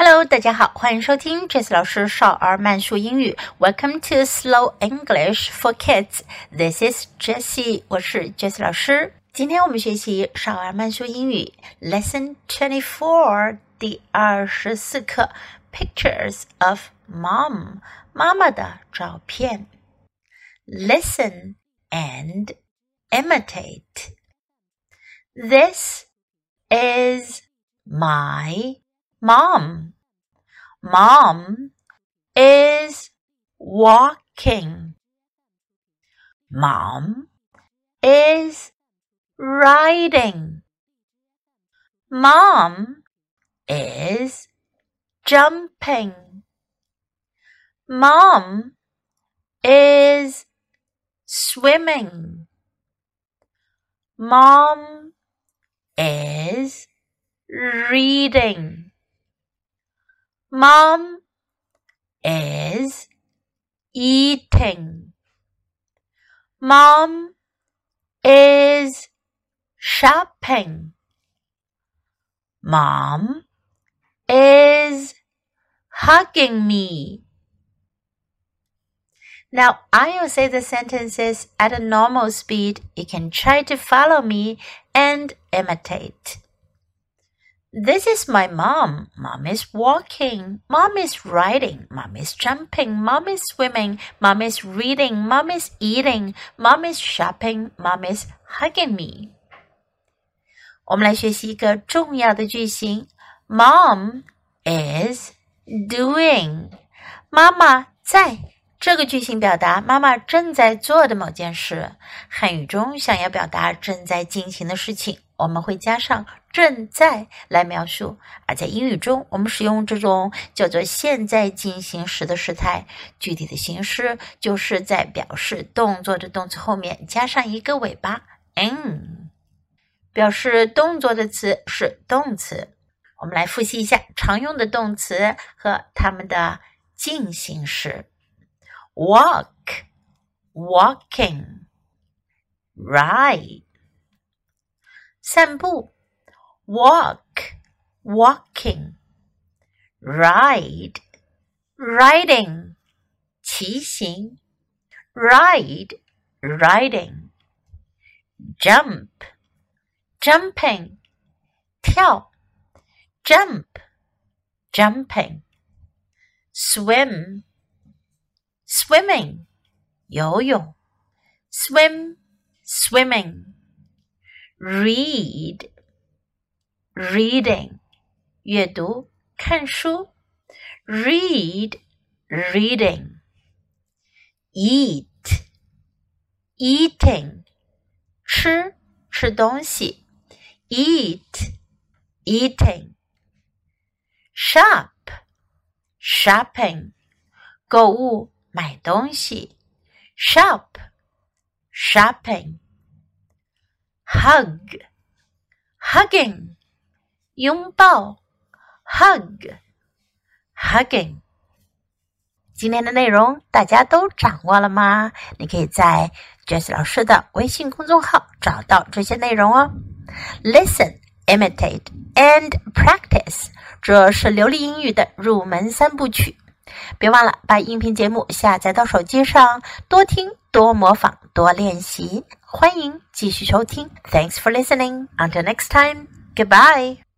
Hello，大家好，欢迎收听 Jess 老师少儿慢速英语。Welcome to Slow English for Kids. This is Jessie，我是 Jess 老师。今天我们学习少儿慢速英语 Lesson Twenty Four 第二十四课 Pictures of Mom，妈妈的照片。Listen and imitate. This is my mom. Mom is walking. Mom is riding. Mom is jumping. Mom is swimming. Mom is reading. Mom is eating. Mom is shopping. Mom is hugging me. Now, I will say the sentences at a normal speed. You can try to follow me and imitate. This is my mom. Mom is walking. Mom is riding. Mom is jumping. Mom is swimming. Mom is reading. Mom is eating. Mom is shopping. Mom is hugging me. 我们来学习一个重要的句型：Mom is doing。妈妈在。这个句型表达妈妈正在做的某件事。汉语中想要表达正在进行的事情， 我们会加上。正在来描述，而在英语中，我们使用这种叫做现在进行时的时态。具体的形式就是在表示动作的动词后面加上一个尾巴 n。表示动作的词是动词。我们来复习一下常用的动词和它们的进行时：walk，walking，ride，散步。walk, walking, ride, riding, 骑行 ride, riding, jump, jumping, 跳 jump, jumping, swim, swimming, 游泳 swim, swimming, read, reading 阅读看书，read reading eat eating 吃吃东西，eat eating shop shopping 购物买东西，shop shopping Hug hugging 拥抱，hug，hugging。今天的内容大家都掌握了吗？你可以在 Jess 老师的微信公众号找到这些内容哦。Listen, imitate and practice，这是流利英语的入门三部曲。别忘了把音频节目下载到手机上，多听、多模仿、多练习。欢迎继续收听。Thanks for listening. Until next time. Goodbye.